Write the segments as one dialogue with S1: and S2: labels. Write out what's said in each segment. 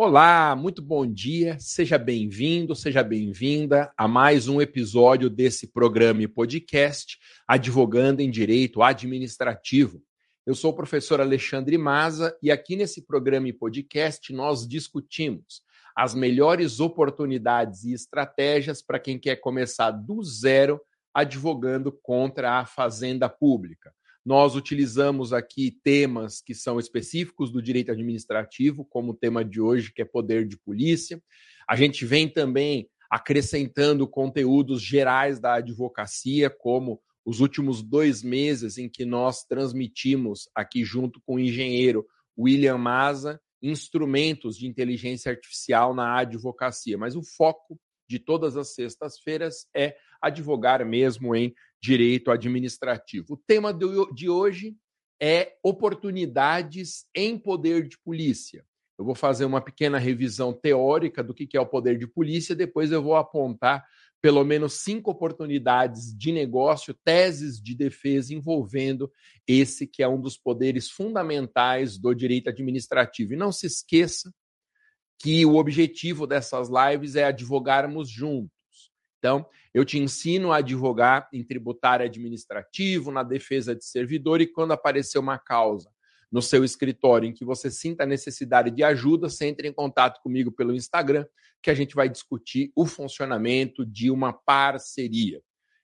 S1: Olá, muito bom dia, seja bem-vindo, seja bem-vinda a mais um episódio desse programa e podcast Advogando em Direito Administrativo. Eu sou o professor Alexandre Maza e aqui nesse programa e podcast nós discutimos as melhores oportunidades e estratégias para quem quer começar do zero advogando contra a fazenda pública. Nós utilizamos aqui temas que são específicos do direito administrativo, como o tema de hoje, que é poder de polícia. A gente vem também acrescentando conteúdos gerais da advocacia, como os últimos dois meses em que nós transmitimos aqui junto com o engenheiro William Maza instrumentos de inteligência artificial na advocacia. Mas o foco de todas as sextas-feiras é advogar mesmo em direito administrativo. O tema de hoje é oportunidades em poder de polícia. Eu vou fazer uma pequena revisão teórica do que é o poder de polícia, depois eu vou apontar pelo menos cinco oportunidades de negócio, teses de defesa envolvendo esse que é um dos poderes fundamentais do direito administrativo. E não se esqueça que o objetivo dessas lives é advogarmos juntos. Então, eu te ensino a advogar em tributário administrativo, na defesa de servidor, e quando aparecer uma causa no seu escritório em que você sinta a necessidade de ajuda, você entre em contato comigo pelo Instagram, que a gente vai discutir o funcionamento de uma parceria.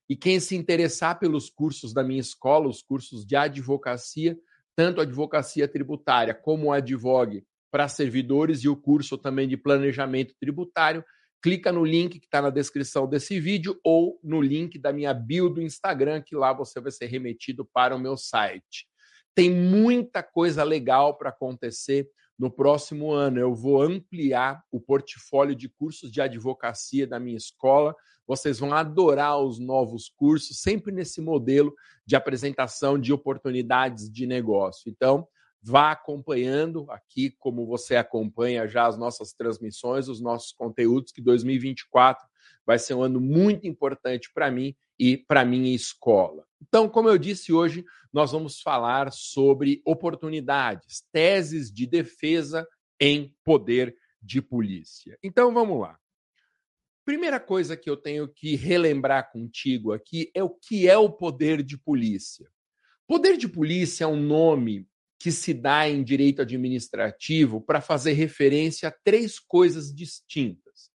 S1: E quem se interessar pelos cursos da minha escola, os cursos de advocacia, tanto advocacia tributária como advogue para servidores e o curso também de planejamento tributário, clica no link que está na descrição desse vídeo ou no link da minha bio do Instagram, que lá você vai ser remetido para o meu site. Tem muita coisa legal para acontecer no próximo ano. Eu vou ampliar o portfólio de cursos de advocacia da minha escola. Vocês vão adorar os novos cursos, sempre nesse modelo de apresentação de oportunidades de negócio. Então, Vá acompanhando aqui, como você acompanha já as nossas transmissões, os nossos conteúdos, que 2024 vai ser um ano muito importante para mim e para minha escola. Então, como eu disse hoje, nós vamos falar sobre oportunidades, teses de defesa em poder de polícia. Então, vamos lá. Primeira coisa que eu tenho que relembrar contigo aqui é o que é o poder de polícia. Poder de polícia é um nome que se dá em direito administrativo para fazer referência a três coisas distintas.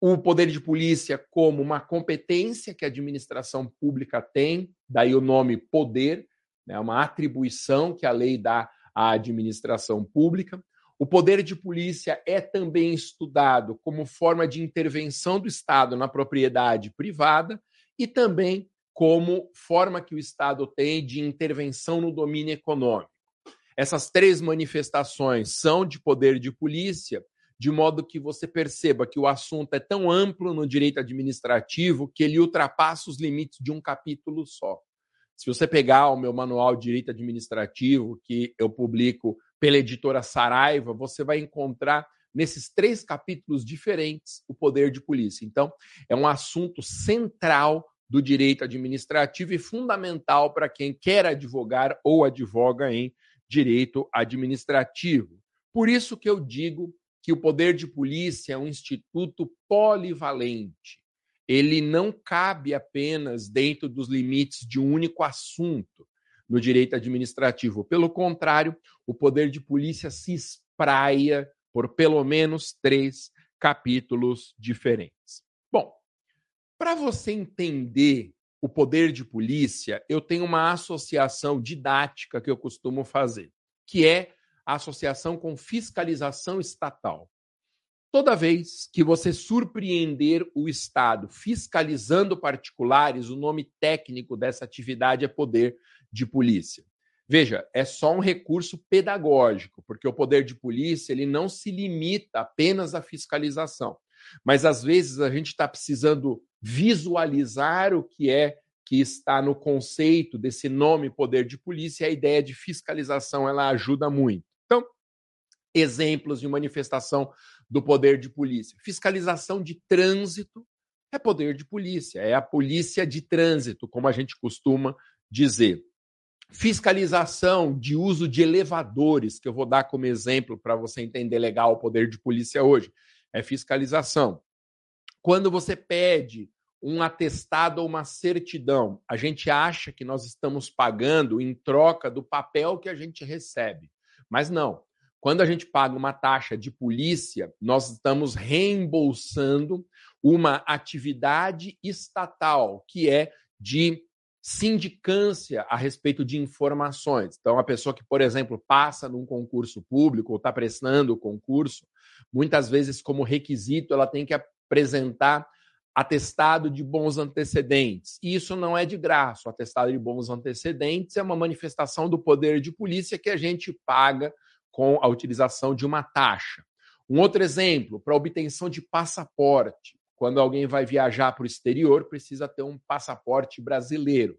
S1: O poder de polícia como uma competência que a administração pública tem, daí o nome poder, né, uma atribuição que a lei dá à administração pública. O poder de polícia é também estudado como forma de intervenção do Estado na propriedade privada e também como forma que o Estado tem de intervenção no domínio econômico. Essas três manifestações são de poder de polícia, de modo que você perceba que o assunto é tão amplo no direito administrativo que ele ultrapassa os limites de um capítulo só. Se você pegar o meu manual de direito administrativo, que eu publico pela editora Saraiva, você vai encontrar nesses três capítulos diferentes o poder de polícia. Então, é um assunto central do direito administrativo e fundamental para quem quer advogar ou advoga em direito administrativo. Por isso que eu digo que o poder de polícia é um instituto polivalente. Ele não cabe apenas dentro dos limites de um único assunto no direito administrativo. Pelo contrário, o poder de polícia se espraia por pelo menos três capítulos diferentes. Bom, para você entender o poder de polícia, eu tenho uma associação didática que eu costumo fazer, que é a associação com fiscalização estatal. Toda vez que você surpreender o Estado fiscalizando particulares, o nome técnico dessa atividade é poder de polícia. Veja, é só um recurso pedagógico, porque o poder de polícia ele não se limita apenas à fiscalização. Mas às vezes a gente está precisando visualizar o que é que está no conceito desse nome poder de polícia, a ideia de fiscalização ela ajuda muito. Então, exemplos de manifestação do poder de polícia. Fiscalização de trânsito é poder de polícia, é a polícia de trânsito, como a gente costuma dizer. fiscalização de uso de elevadores, que eu vou dar como exemplo para você entender legal o poder de polícia hoje, é fiscalização. Quando você pede um atestado ou uma certidão, a gente acha que nós estamos pagando em troca do papel que a gente recebe. Mas não. Quando a gente paga uma taxa de polícia, nós estamos reembolsando uma atividade estatal, que é de sindicância a respeito de informações. Então, a pessoa que, por exemplo, passa num concurso público ou está prestando o concurso, muitas vezes, como requisito, ela tem que apresentar atestado de bons antecedentes. E isso não é de graça. O atestado de bons antecedentes é uma manifestação do poder de polícia que a gente paga com a utilização de uma taxa. Um outro exemplo, para obtenção de passaporte. Quando alguém vai viajar para o exterior, precisa ter um passaporte brasileiro.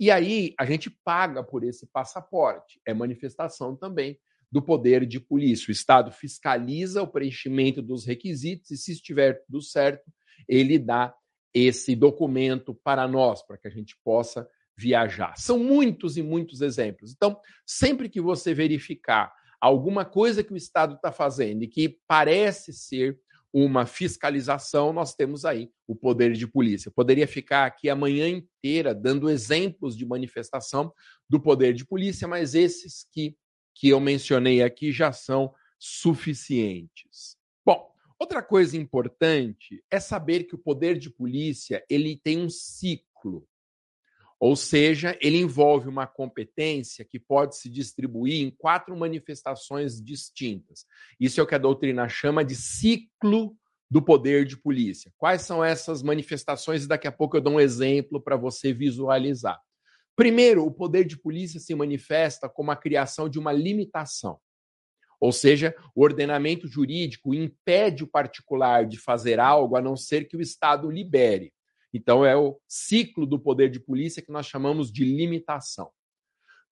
S1: E aí a gente paga por esse passaporte. É manifestação também do poder de polícia. O Estado fiscaliza o preenchimento dos requisitos e, se estiver tudo certo, ele dá esse documento para nós, para que a gente possa viajar. São muitos e muitos exemplos. Então, sempre que você verificar alguma coisa que o Estado está fazendo e que parece ser uma fiscalização, nós temos aí o poder de polícia. Eu poderia ficar aqui a manhã inteira dando exemplos de manifestação do poder de polícia, mas esses que, que eu mencionei aqui já são suficientes. Outra coisa importante é saber que o poder de polícia ele tem um ciclo. Ou seja, ele envolve uma competência que pode se distribuir em quatro manifestações distintas. Isso é o que a doutrina chama de ciclo do poder de polícia. Quais são essas manifestações? E daqui a pouco eu dou um exemplo para você visualizar. Primeiro, o poder de polícia se manifesta como a criação de uma limitação. Ou seja, o ordenamento jurídico impede o particular de fazer algo a não ser que o Estado libere. Então, é o ciclo do poder de polícia que nós chamamos de limitação.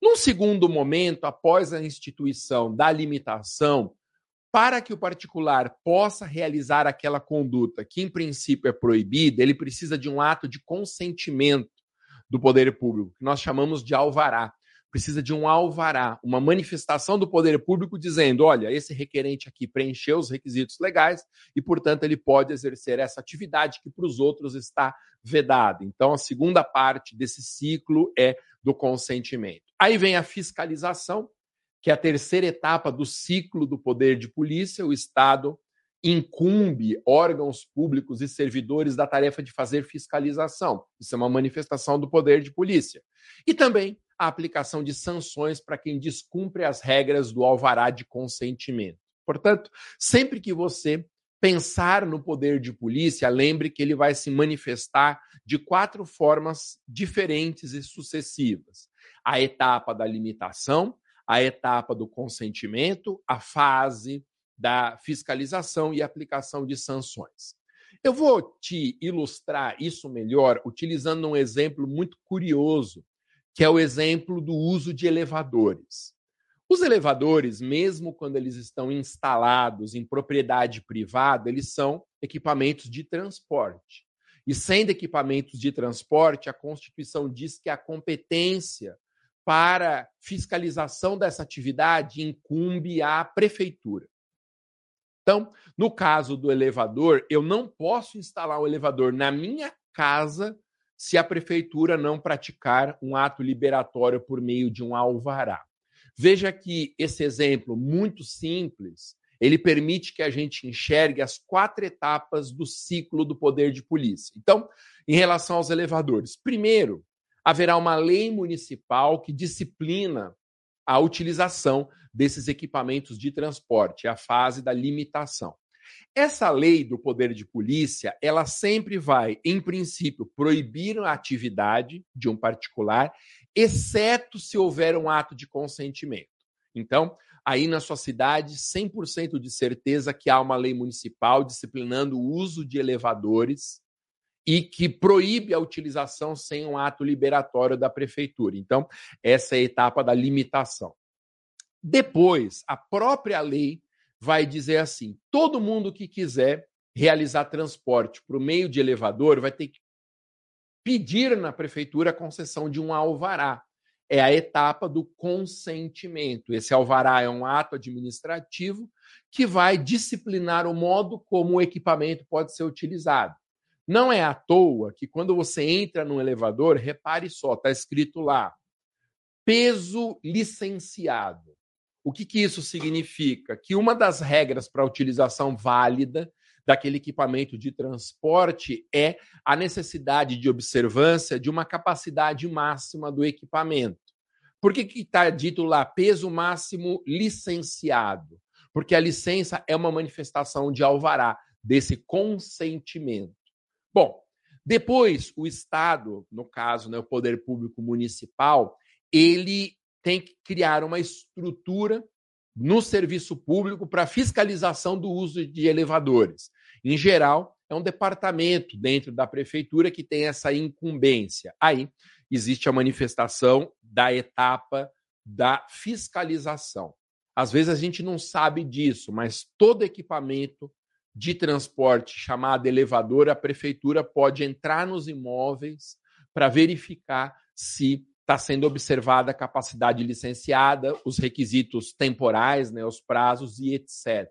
S1: Num segundo momento, após a instituição da limitação, para que o particular possa realizar aquela conduta que, em princípio, é proibida, ele precisa de um ato de consentimento do poder público, que nós chamamos de alvará precisa de um alvará, uma manifestação do poder público dizendo: olha, esse requerente aqui preencheu os requisitos legais e, portanto, ele pode exercer essa atividade que para os outros está vedada. Então, a segunda parte desse ciclo é do consentimento. Aí vem a fiscalização, que é a terceira etapa do ciclo do poder de polícia, o Estado incumbe órgãos públicos e servidores da tarefa de fazer fiscalização. Isso é uma manifestação do poder de polícia. E também a aplicação de sanções para quem descumpre as regras do alvará de consentimento. Portanto, sempre que você pensar no poder de polícia, lembre que ele vai se manifestar de quatro formas diferentes e sucessivas: a etapa da limitação, a etapa do consentimento, a fase da fiscalização e aplicação de sanções. Eu vou te ilustrar isso melhor utilizando um exemplo muito curioso que é o exemplo do uso de elevadores. Os elevadores, mesmo quando eles estão instalados em propriedade privada, eles são equipamentos de transporte. E sendo equipamentos de transporte, a Constituição diz que a competência para fiscalização dessa atividade incumbe à prefeitura. Então, no caso do elevador, eu não posso instalar um elevador na minha casa se a prefeitura não praticar um ato liberatório por meio de um alvará. Veja que esse exemplo muito simples, ele permite que a gente enxergue as quatro etapas do ciclo do poder de polícia. Então, em relação aos elevadores, primeiro, haverá uma lei municipal que disciplina a utilização desses equipamentos de transporte, a fase da limitação. Essa lei do poder de polícia, ela sempre vai, em princípio, proibir a atividade de um particular, exceto se houver um ato de consentimento. Então, aí na sua cidade, 100% de certeza que há uma lei municipal disciplinando o uso de elevadores e que proíbe a utilização sem um ato liberatório da prefeitura. Então, essa é a etapa da limitação. Depois, a própria lei vai dizer assim: todo mundo que quiser realizar transporte por meio de elevador vai ter que pedir na prefeitura a concessão de um alvará. é a etapa do consentimento. Esse alvará é um ato administrativo que vai disciplinar o modo como o equipamento pode ser utilizado. Não é à toa que quando você entra no elevador, repare só, está escrito lá: peso licenciado. O que, que isso significa? Que uma das regras para a utilização válida daquele equipamento de transporte é a necessidade de observância de uma capacidade máxima do equipamento. Por que está dito lá peso máximo licenciado? Porque a licença é uma manifestação de alvará, desse consentimento. Bom, depois o Estado, no caso, né, o poder público municipal, ele tem que criar uma estrutura no serviço público para fiscalização do uso de elevadores. Em geral, é um departamento dentro da prefeitura que tem essa incumbência. Aí existe a manifestação da etapa da fiscalização. Às vezes a gente não sabe disso, mas todo equipamento de transporte chamado elevador, a prefeitura pode entrar nos imóveis para verificar se está sendo observada a capacidade licenciada, os requisitos temporais, né, os prazos e etc.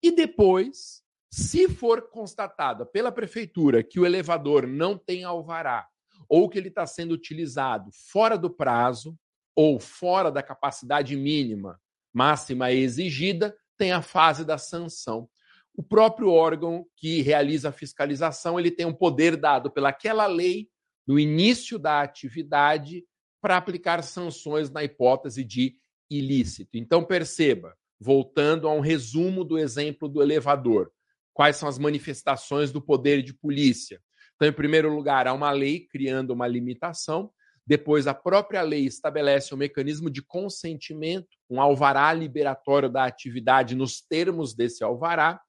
S1: E depois, se for constatada pela prefeitura que o elevador não tem alvará ou que ele está sendo utilizado fora do prazo ou fora da capacidade mínima máxima exigida, tem a fase da sanção. O próprio órgão que realiza a fiscalização, ele tem um poder dado pelaquela lei no início da atividade para aplicar sanções na hipótese de ilícito. Então, perceba, voltando a um resumo do exemplo do elevador, quais são as manifestações do poder de polícia. Então, em primeiro lugar, há uma lei criando uma limitação. Depois, a própria lei estabelece um mecanismo de consentimento, um alvará liberatório da atividade nos termos desse alvará.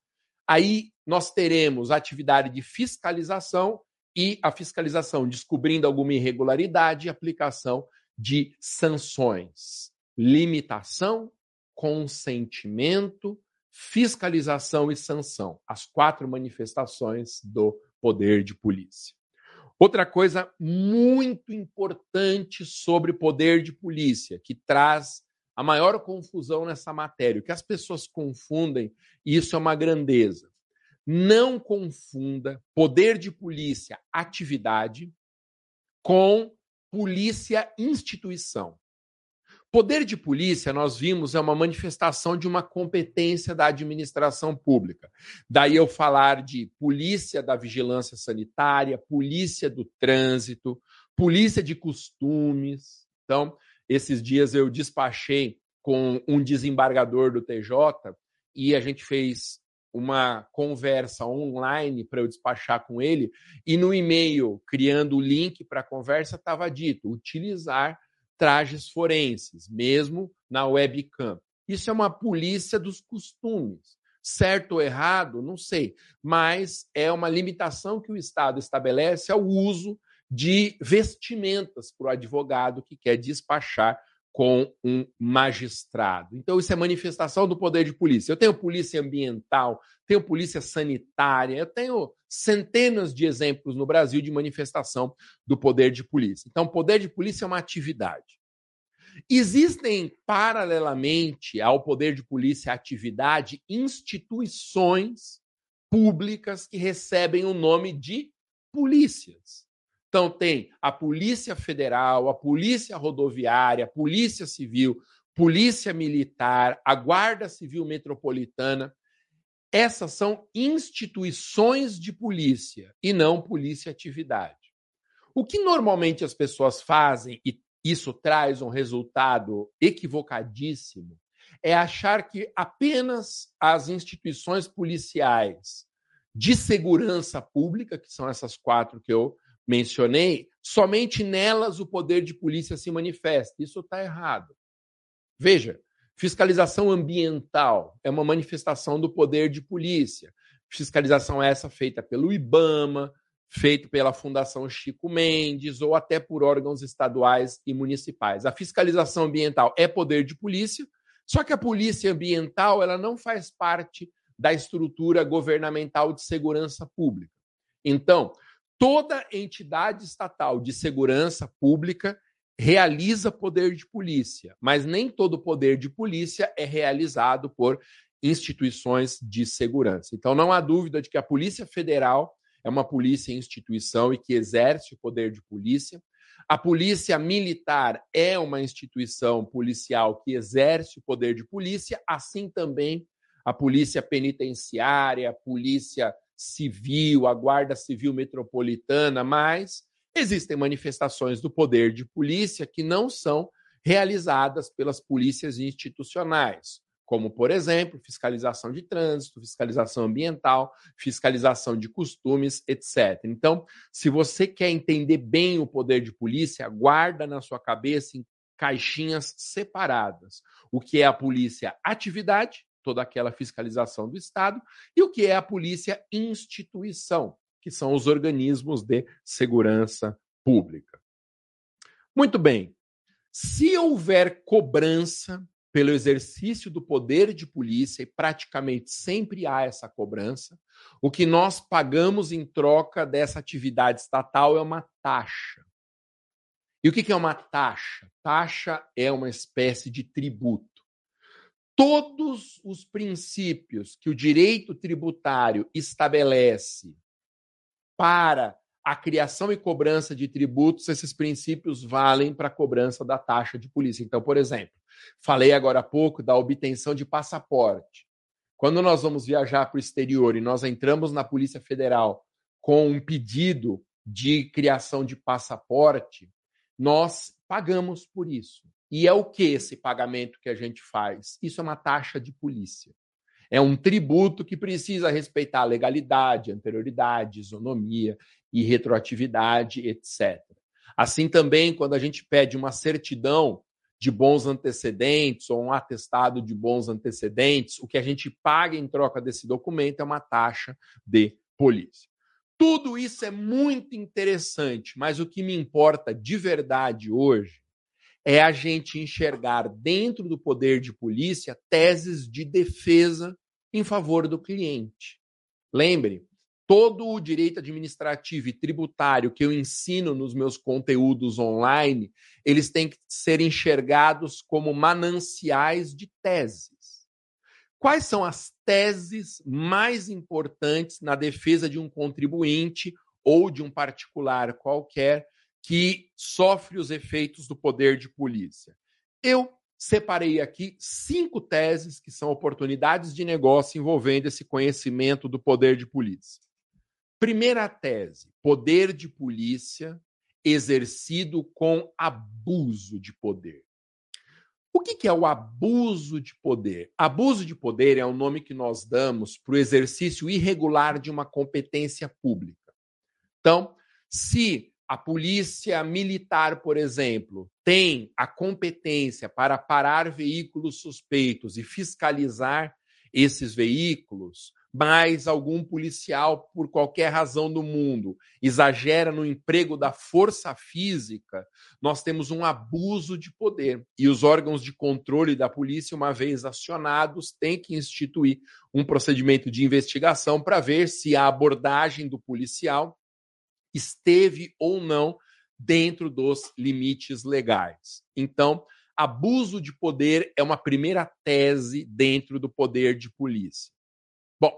S1: Aí nós teremos a atividade de fiscalização e a fiscalização, descobrindo alguma irregularidade, aplicação de sanções, limitação, consentimento, fiscalização e sanção, as quatro manifestações do poder de polícia. Outra coisa muito importante sobre poder de polícia, que traz a maior confusão nessa matéria, que as pessoas confundem, e isso é uma grandeza. Não confunda poder de polícia, atividade, com polícia, instituição. Poder de polícia, nós vimos, é uma manifestação de uma competência da administração pública. Daí eu falar de polícia da vigilância sanitária, polícia do trânsito, polícia de costumes. Então, esses dias eu despachei com um desembargador do TJ e a gente fez uma conversa online para eu despachar com ele, e no e-mail, criando o link para a conversa, estava dito utilizar trajes forenses, mesmo na webcam. Isso é uma polícia dos costumes. Certo ou errado, não sei, mas é uma limitação que o Estado estabelece ao uso de vestimentas para o advogado que quer despachar com um magistrado. Então, isso é manifestação do poder de polícia. Eu tenho polícia ambiental, tenho polícia sanitária, eu tenho centenas de exemplos no Brasil de manifestação do poder de polícia. Então, poder de polícia é uma atividade. Existem, paralelamente ao poder de polícia atividade, instituições públicas que recebem o nome de polícias. Então, tem a Polícia Federal, a Polícia Rodoviária, a Polícia Civil, Polícia Militar, a Guarda Civil Metropolitana. Essas são instituições de polícia e não polícia atividade. O que normalmente as pessoas fazem, e isso traz um resultado equivocadíssimo, é achar que apenas as instituições policiais de segurança pública, que são essas quatro que eu mencionei, somente nelas o poder de polícia se manifesta. Isso está errado. Veja, fiscalização ambiental é uma manifestação do poder de polícia. Fiscalização essa feita pelo IBAMA, feito pela Fundação Chico Mendes ou até por órgãos estaduais e municipais. A fiscalização ambiental é poder de polícia, só que a polícia ambiental ela não faz parte da estrutura governamental de segurança pública. Então, toda entidade estatal de segurança pública realiza poder de polícia, mas nem todo poder de polícia é realizado por instituições de segurança. Então, não há dúvida de que a Polícia Federal é uma polícia instituição e que exerce o poder de polícia. A Polícia Militar é uma instituição policial que exerce o poder de polícia, assim também a Polícia Penitenciária, a Polícia Civil, a Guarda Civil Metropolitana, mas existem manifestações do poder de polícia que não são realizadas pelas polícias institucionais, como, por exemplo, fiscalização de trânsito, fiscalização ambiental, fiscalização de costumes, etc. Então, se você quer entender bem o poder de polícia, guarda na sua cabeça em caixinhas separadas o que é a polícia atividade, toda aquela fiscalização do Estado, e o que é a polícia instituição, que são os organismos de segurança pública. Muito bem. Se houver cobrança pelo exercício do poder de polícia, e praticamente sempre há essa cobrança, o que nós pagamos em troca dessa atividade estatal é uma taxa. E o que é uma taxa? Taxa é uma espécie de tributo. Todos os princípios que o direito tributário estabelece para a criação e cobrança de tributos, esses princípios valem para a cobrança da taxa de polícia. Então, por exemplo, falei agora há pouco da obtenção de passaporte. Quando nós vamos viajar para o exterior e nós entramos na Polícia Federal com um pedido de criação de passaporte, nós pagamos por isso. E é o que esse pagamento que a gente faz? Isso é uma taxa de polícia. É um tributo que precisa respeitar legalidade, anterioridade, isonomia e retroatividade, etc. Assim também, quando a gente pede uma certidão de bons antecedentes ou um atestado de bons antecedentes, o que a gente paga em troca desse documento é uma taxa de polícia. Tudo isso é muito interessante, mas o que me importa de verdade hoje é a gente enxergar dentro do poder de polícia teses de defesa em favor do cliente. Lembre, todo o direito administrativo e tributário que eu ensino nos meus conteúdos online, eles têm que ser enxergados como mananciais de teses. Quais são as teses mais importantes na defesa de um contribuinte ou de um particular qualquer que sofre os efeitos do poder de polícia? Eu separei aqui cinco teses que são oportunidades de negócio envolvendo esse conhecimento do poder de polícia. Primeira tese: poder de polícia exercido com abuso de poder. O que é o abuso de poder? Abuso de poder é o nome que nós damos para o exercício irregular de uma competência pública. Então, se a polícia militar, por exemplo, tem a competência para parar veículos suspeitos e fiscalizar esses veículos, mas algum policial, por qualquer razão do mundo, exagera no emprego da força física, nós temos um abuso de poder. E os órgãos de controle da polícia, uma vez acionados, têm que instituir um procedimento de investigação para ver se a abordagem do policial esteve ou não dentro dos limites legais. Então, abuso de poder é uma primeira tese dentro do poder de polícia. Bom,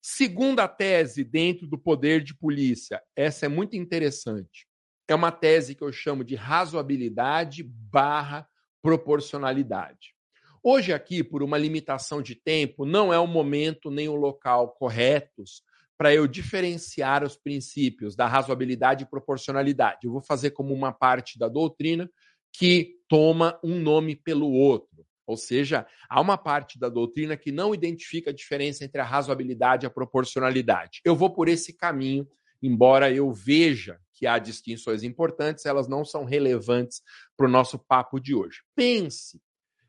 S1: segunda tese dentro do poder de polícia, essa é muito interessante. É uma tese que eu chamo de razoabilidade barra proporcionalidade. Hoje aqui, por uma limitação de tempo, não é o momento nem o local corretos para eu diferenciar os princípios da razoabilidade e proporcionalidade. Eu vou fazer como uma parte da doutrina que toma um nome pelo outro. Ou seja, há uma parte da doutrina que não identifica a diferença entre a razoabilidade e a proporcionalidade. Eu vou por esse caminho, embora eu veja que há distinções importantes, elas não são relevantes para o nosso papo de hoje. Pense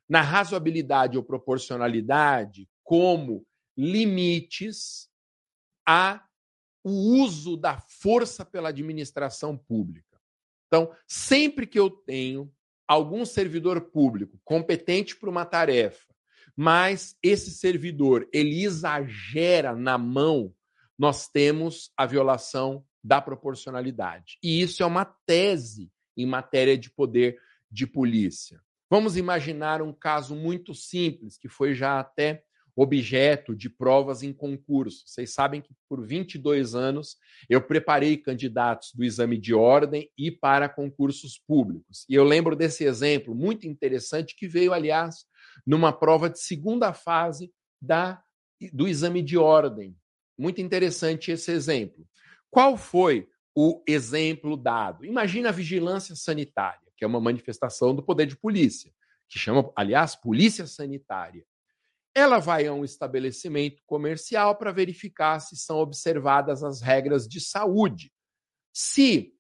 S1: na razoabilidade ou proporcionalidade como limites a o uso da força pela administração pública. Então, sempre que eu tenho algum servidor público competente para uma tarefa, mas esse servidor ele exagera na mão, nós temos a violação da proporcionalidade. E isso é uma tese em matéria de poder de polícia. Vamos imaginar um caso muito simples, que foi já até objeto de provas em concurso. Vocês sabem que por 22 anos eu preparei candidatos do exame de ordem e para concursos públicos. E eu lembro desse exemplo muito interessante que veio, aliás, numa prova de segunda fase da, do exame de ordem. Muito interessante esse exemplo. Qual foi o exemplo dado? Imagina a vigilância sanitária, que é uma manifestação do poder de polícia, que chama, aliás, polícia sanitária ela vai a um estabelecimento comercial para verificar se são observadas as regras de saúde. Se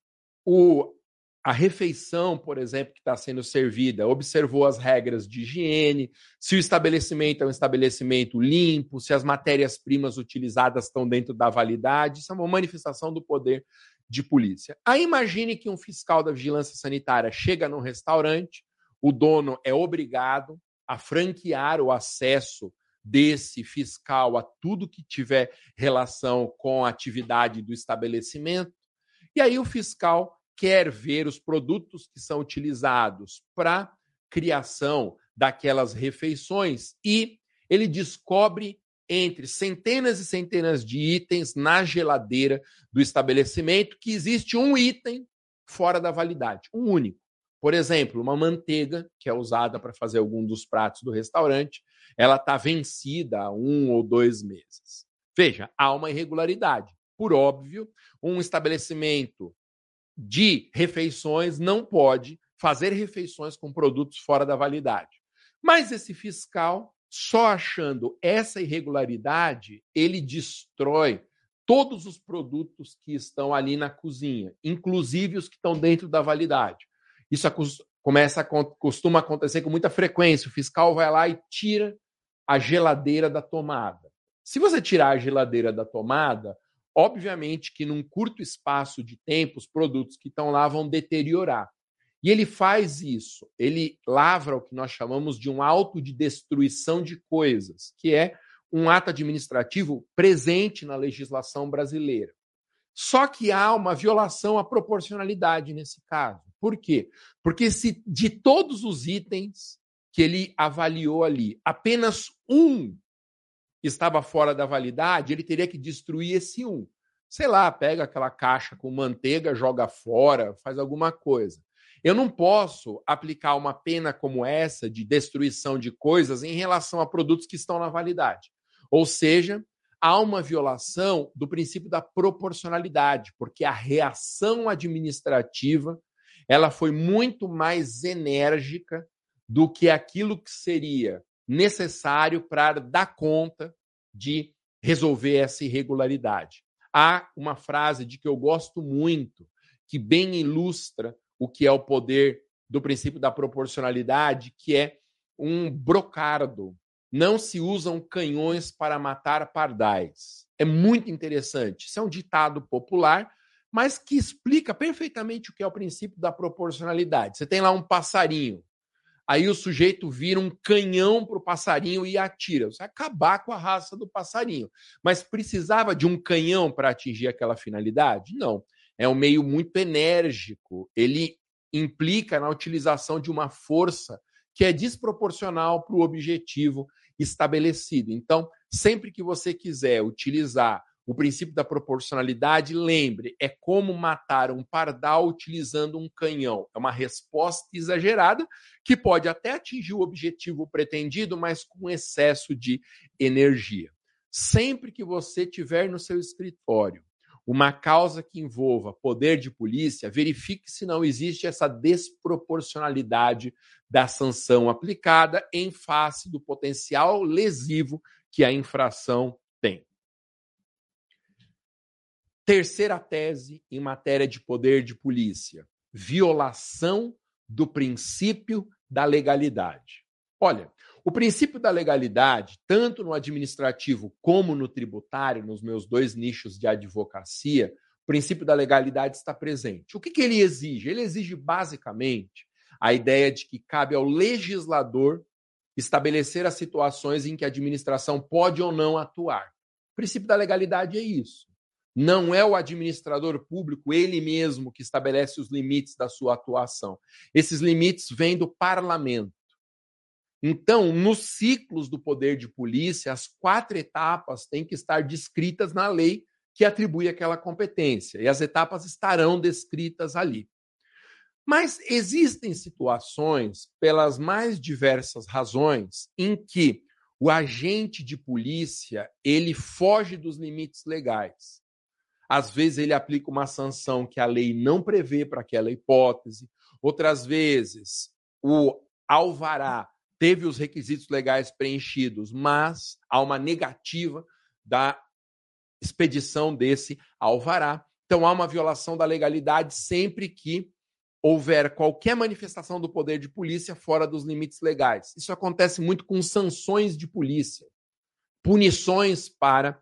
S1: o, a refeição, por exemplo, que está sendo servida, observou as regras de higiene, se o estabelecimento é um estabelecimento limpo, se as matérias-primas utilizadas estão dentro da validade, isso é uma manifestação do poder de polícia. Aí imagine que um fiscal da vigilância sanitária chega num restaurante, o dono é obrigado a franquear o acesso desse fiscal a tudo que tiver relação com a atividade do estabelecimento. E aí o fiscal quer ver os produtos que são utilizados para criação daquelas refeições e ele descobre entre centenas e centenas de itens na geladeira do estabelecimento que existe um item fora da validade, um único. Por exemplo, uma manteiga que é usada para fazer algum dos pratos do restaurante, ela está vencida há um ou dois meses. Veja, há uma irregularidade. Por óbvio, um estabelecimento de refeições não pode fazer refeições com produtos fora da validade. Mas esse fiscal, só achando essa irregularidade, ele destrói todos os produtos que estão ali na cozinha, inclusive os que estão dentro da validade. Isso começa costuma acontecer com muita frequência. O fiscal vai lá e tira a geladeira da tomada. Se você tirar a geladeira da tomada, obviamente que num curto espaço de tempo os produtos que estão lá vão deteriorar. E ele faz isso, ele lavra o que nós chamamos de um auto de destruição de coisas, que é um ato administrativo presente na legislação brasileira. Só que há uma violação à proporcionalidade nesse caso. Por quê? Porque se de todos os itens que ele avaliou ali, apenas um estava fora da validade, ele teria que destruir esse um. Sei lá, pega aquela caixa com manteiga, joga fora, faz alguma coisa. Eu não posso aplicar uma pena como essa de destruição de coisas em relação a produtos que estão na validade. Ou seja, há uma violação do princípio da proporcionalidade, porque a reação administrativa ela foi muito mais enérgica do que aquilo que seria necessário para dar conta de resolver essa irregularidade. Há uma frase de que eu gosto muito, que bem ilustra o que é o poder do princípio da proporcionalidade, que é um brocardo. Não se usam canhões para matar pardais. É muito interessante. Isso é um ditado popular, mas que explica perfeitamente o que é o princípio da proporcionalidade. Você tem lá um passarinho. Aí o sujeito vira um canhão para o passarinho e atira. Você vai acabar com a raça do passarinho. Mas precisava de um canhão para atingir aquela finalidade? Não. É um meio muito enérgico. Ele implica na utilização de uma força que é desproporcional para o objetivo estabelecido. Então, sempre que você quiser utilizar o princípio da proporcionalidade, lembre, é como matar um pardal utilizando um canhão. É uma resposta exagerada que pode até atingir o objetivo pretendido, mas com excesso de energia. Sempre que você tiver no seu escritório uma causa que envolva poder de polícia, verifique se não existe essa desproporcionalidade da sanção aplicada em face do potencial lesivo que a infração Terceira tese em matéria de poder de polícia: violação do princípio da legalidade. Olha, o princípio da legalidade, tanto no administrativo como no tributário, nos meus dois nichos de advocacia, o princípio da legalidade está presente. O que, que ele exige? Ele exige basicamente a ideia de que cabe ao legislador estabelecer as situações em que a administração pode ou não atuar. O princípio da legalidade é isso. Não é o administrador público ele mesmo que estabelece os limites da sua atuação. Esses limites vêm do parlamento. Então, nos ciclos do poder de polícia, as quatro etapas têm que estar descritas na lei que atribui aquela competência, e as etapas estarão descritas ali. Mas existem situações, pelas mais diversas razões, em que o agente de polícia ele foge dos limites legais. Às vezes ele aplica uma sanção que a lei não prevê para aquela hipótese. Outras vezes o alvará teve os requisitos legais preenchidos, mas há uma negativa da expedição desse alvará. Então há uma violação da legalidade sempre que houver qualquer manifestação do poder de polícia fora dos limites legais. Isso acontece muito com sanções de polícia, punições para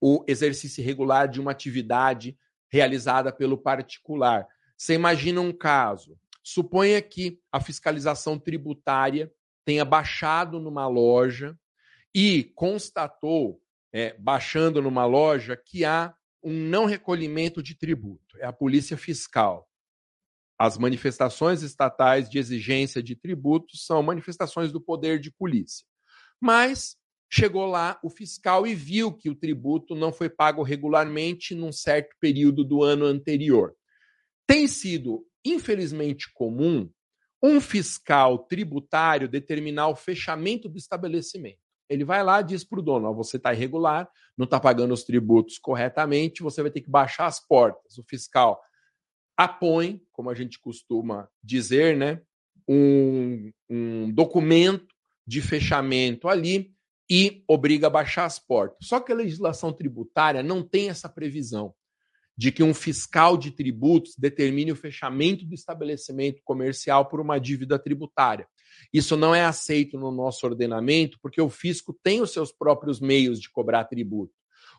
S1: o exercício irregular de uma atividade realizada pelo particular. Você imagina um caso. Suponha que a fiscalização tributária tenha baixado numa loja e constatou, é, baixando numa loja, que há um não recolhimento de tributo. É a polícia fiscal. As manifestações estatais de exigência de tributos são manifestações do poder de polícia. Mas chegou lá o fiscal e viu que o tributo não foi pago regularmente num certo período do ano anterior. Tem sido, infelizmente, comum um fiscal tributário determinar o fechamento do estabelecimento. Ele vai lá diz para o dono: você está irregular, não está pagando os tributos corretamente, você vai ter que baixar as portas. O fiscal apõe, como a gente costuma dizer, né, um, um documento de fechamento ali e obriga a baixar as portas. Só que a legislação tributária não tem essa previsão de que um fiscal de tributos determine o fechamento do estabelecimento comercial por uma dívida tributária. Isso não é aceito no nosso ordenamento, porque o fisco tem os seus próprios meios de cobrar tributo.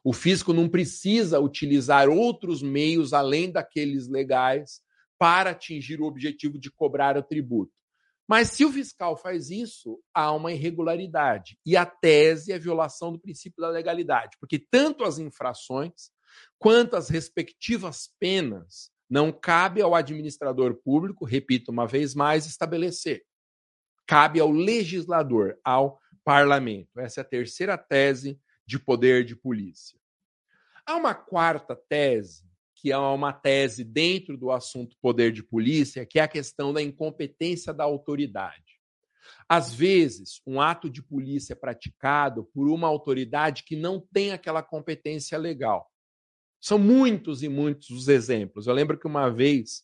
S1: O fisco não precisa utilizar outros meios além daqueles legais para atingir o objetivo de cobrar o tributo. Mas se o fiscal faz isso, há uma irregularidade. E a tese é violação do princípio da legalidade, porque tanto as infrações quanto as respectivas penas não cabe ao administrador público, repito uma vez mais, estabelecer. Cabe ao legislador, ao parlamento. Essa é a terceira tese de poder de polícia. Há uma quarta tese, que é uma tese dentro do assunto poder de polícia, que é a questão da incompetência da autoridade. Às vezes, um ato de polícia é praticado por uma autoridade que não tem aquela competência legal. São muitos e muitos os exemplos. Eu lembro que uma vez,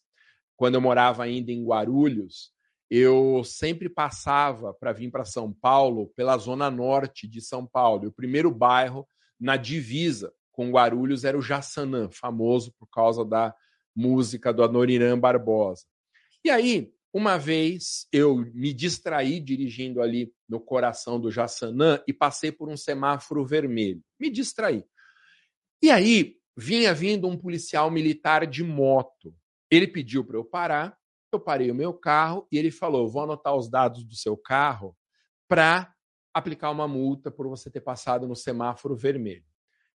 S1: quando eu morava ainda em Guarulhos, eu sempre passava para vir para São Paulo pela zona norte de São Paulo. O primeiro bairro na divisa com Guarulhos era o Jaçanã, famoso por causa da música do Adoniran Barbosa. E aí, uma vez, eu me distraí dirigindo ali no coração do Jaçanã e passei por um semáforo vermelho. Me distraí. E aí, vinha vindo um policial militar de moto. Ele pediu para eu parar eu parei o meu carro e ele falou: vou anotar os dados do seu carro para aplicar uma multa por você ter passado no semáforo vermelho.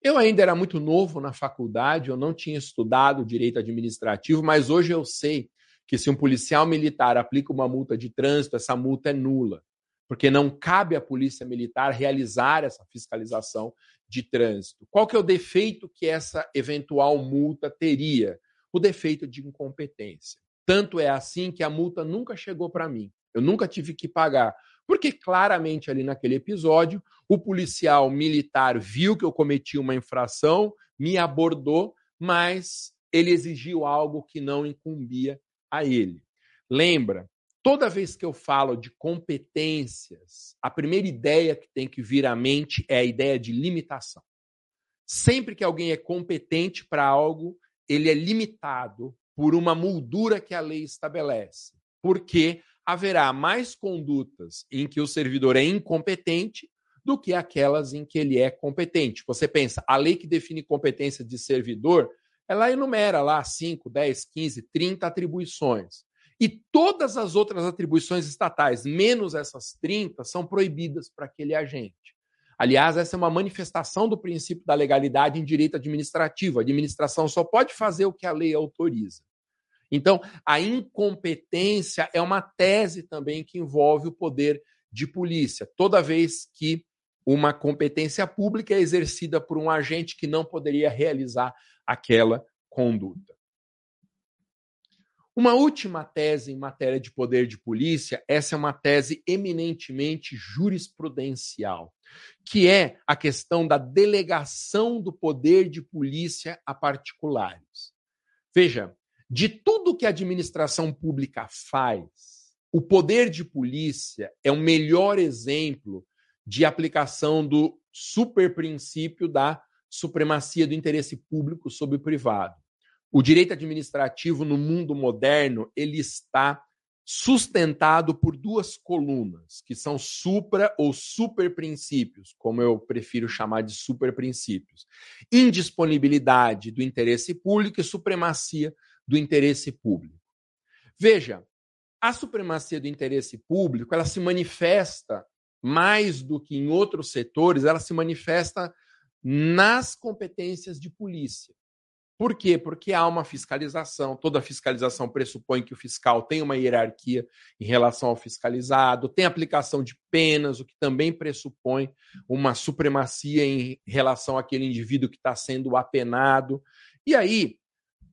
S1: Eu ainda era muito novo na faculdade, eu não tinha estudado direito administrativo, mas hoje eu sei que se um policial militar aplica uma multa de trânsito, essa multa é nula, porque não cabe à polícia militar realizar essa fiscalização de trânsito. Qual que é o defeito que essa eventual multa teria? O defeito de incompetência. Tanto é assim que a multa nunca chegou para mim. Eu nunca tive que pagar. Porque claramente ali naquele episódio, o policial militar viu que eu cometi uma infração, me abordou, mas ele exigiu algo que não incumbia a ele. Lembra, toda vez que eu falo de competências, a primeira ideia que tem que vir à mente é a ideia de limitação. Sempre que alguém é competente para algo, ele é limitado por uma moldura que a lei estabelece. Porque haverá mais condutas em que o servidor é incompetente do que aquelas em que ele é competente. Você pensa, a lei que define competência de servidor, ela enumera lá 5, 10, 15, 30 atribuições. E todas as outras atribuições estatais, menos essas 30, são proibidas para aquele agente. Aliás, essa é uma manifestação do princípio da legalidade em direito administrativo. A administração só pode fazer o que a lei autoriza. Então, a incompetência é uma tese também que envolve o poder de polícia. Toda vez que uma competência pública exercida por um agente que não poderia realizar aquela conduta. Uma última tese em matéria de poder de polícia, essa é uma tese eminentemente jurisprudencial, que é a questão da delegação do poder de polícia a particulares. Veja, de tudo que a administração pública faz, o poder de polícia é o melhor exemplo de aplicação do superprincípio da supremacia do interesse público sobre o privado. O direito administrativo no mundo moderno, ele está sustentado por duas colunas, que são supra ou superprincípios, como eu prefiro chamar de superprincípios. Indisponibilidade do interesse público e supremacia do interesse público. Veja, a supremacia do interesse público, ela se manifesta mais do que em outros setores, ela se manifesta nas competências de polícia. Por quê? Porque há uma fiscalização. Toda fiscalização pressupõe que o fiscal tem uma hierarquia em relação ao fiscalizado, tem aplicação de penas, o que também pressupõe uma supremacia em relação àquele indivíduo que está sendo apenado. E aí,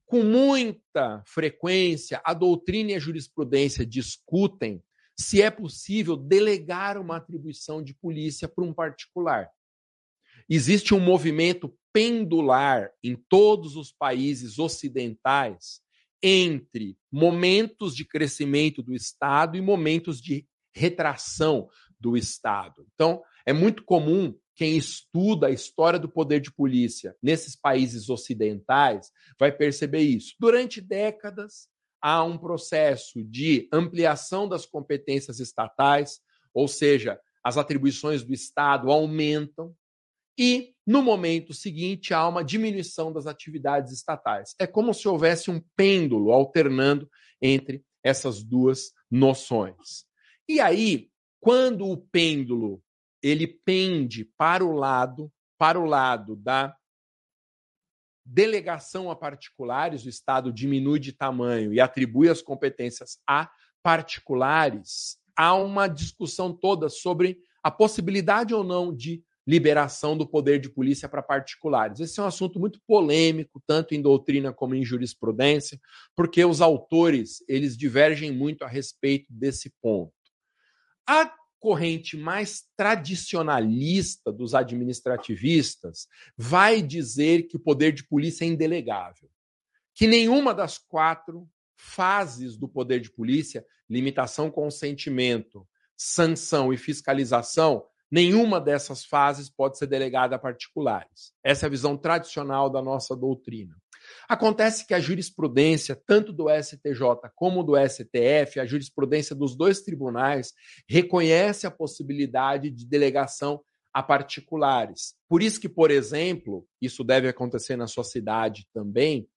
S1: com muita frequência, a doutrina e a jurisprudência discutem se é possível delegar uma atribuição de polícia para um particular. Existe um movimento pendular em todos os países ocidentais entre momentos de crescimento do Estado e momentos de retração do Estado. Então, é muito comum quem estuda a história do poder de polícia nesses países ocidentais vai perceber isso. Durante décadas, há um processo de ampliação das competências estatais, ou seja, as atribuições do Estado aumentam, e no momento seguinte há uma diminuição das atividades estatais. É como se houvesse um pêndulo alternando entre essas duas noções. E aí, quando o pêndulo ele pende para o lado, para o lado da delegação a particulares, o Estado diminui de tamanho e atribui as competências a particulares, há uma discussão toda sobre a possibilidade ou não de liberação do poder de polícia para particulares. Esse é um assunto muito polêmico, tanto em doutrina como em jurisprudência, porque os autores, eles divergem muito a respeito desse ponto. A corrente mais tradicionalista dos administrativistas vai dizer que o poder de polícia é indelegável, que nenhuma das quatro fases do poder de polícia, limitação, consentimento, sanção e fiscalização, nenhuma dessas fases pode ser delegada a particulares. Essa é a visão tradicional da nossa doutrina. Acontece que a jurisprudência, tanto do STJ como do STF, a jurisprudência dos dois tribunais, reconhece a possibilidade de delegação a particulares. Por isso que, por exemplo, isso deve acontecer na sua cidade também,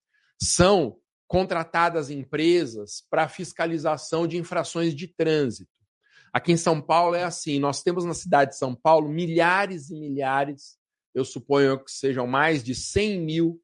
S1: são contratadas empresas para fiscalização de infrações de trânsito. Aqui em São Paulo é assim: nós temos na cidade de São Paulo milhares e milhares, eu suponho que sejam mais de 100 mil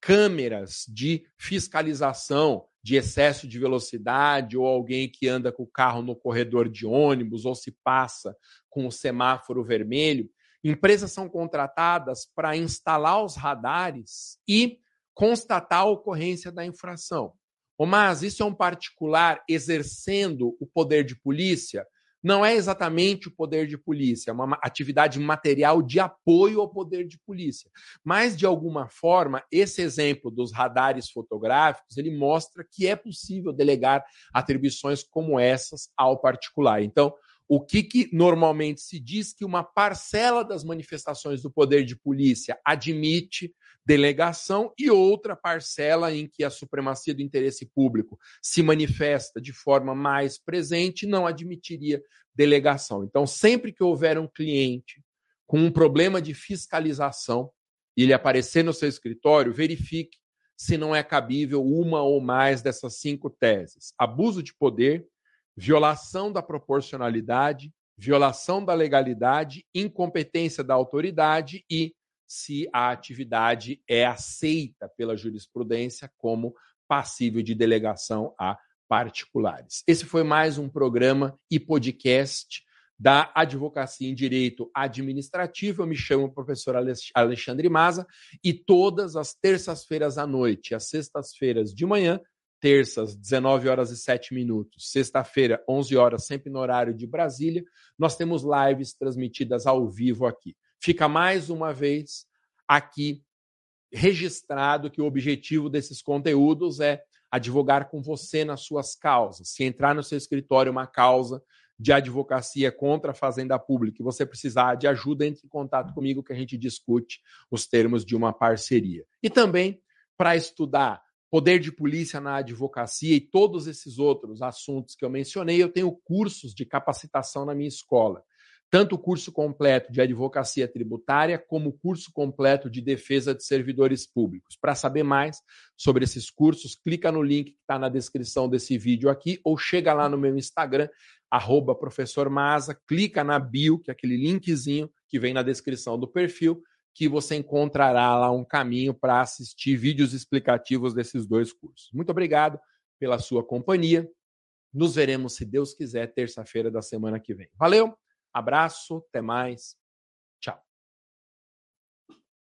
S1: câmeras de fiscalização de excesso de velocidade ou alguém que anda com o carro no corredor de ônibus ou se passa com o semáforo vermelho. Empresas são contratadas para instalar os radares e constatar a ocorrência da infração. Mas isso é um particular exercendo o poder de polícia? Não é exatamente o poder de polícia, é uma atividade material de apoio ao poder de polícia. Mas, de alguma forma, esse exemplo dos radares fotográficos, ele mostra que é possível delegar atribuições como essas ao particular. Então, o que, que normalmente se diz que uma parcela das manifestações do poder de polícia admite delegação e outra parcela em que a supremacia do interesse público se manifesta de forma mais presente não admitiria delegação. Então, sempre que houver um cliente com um problema de fiscalização e ele aparecer no seu escritório, verifique se não é cabível uma ou mais dessas cinco teses: abuso de poder, violação da proporcionalidade, violação da legalidade, incompetência da autoridade e se a atividade é aceita pela jurisprudência como passível de delegação a particulares. Esse foi mais um programa e podcast da Advocacia em Direito Administrativo. Eu me chamo professor Alexandre Maza e todas as terças-feiras à noite, às sextas-feiras de manhã, terças, 19 horas e 7 minutos, sexta-feira, 11 horas, sempre no horário de Brasília, nós temos lives transmitidas ao vivo aqui. Fica mais uma vez aqui registrado que o objetivo desses conteúdos é advogar com você nas suas causas. Se entrar no seu escritório uma causa de advocacia contra a fazenda pública e você precisar de ajuda, entre em contato comigo que a gente discute os termos de uma parceria. E também para estudar poder de polícia na advocacia e todos esses outros assuntos que eu mencionei, eu tenho cursos de capacitação na minha escola. Tanto o curso completo de advocacia tributária, como o curso completo de defesa de servidores públicos. Para saber mais sobre esses cursos, clica no link que está na descrição desse vídeo aqui, ou chega lá no meu Instagram, arroba professor Maza, clica na bio, que é aquele linkzinho que vem na descrição do perfil, que você encontrará lá um caminho para assistir vídeos explicativos desses dois cursos. Muito obrigado pela sua companhia. Nos veremos, se Deus quiser, terça-feira da semana que vem. Valeu, abraço, até mais.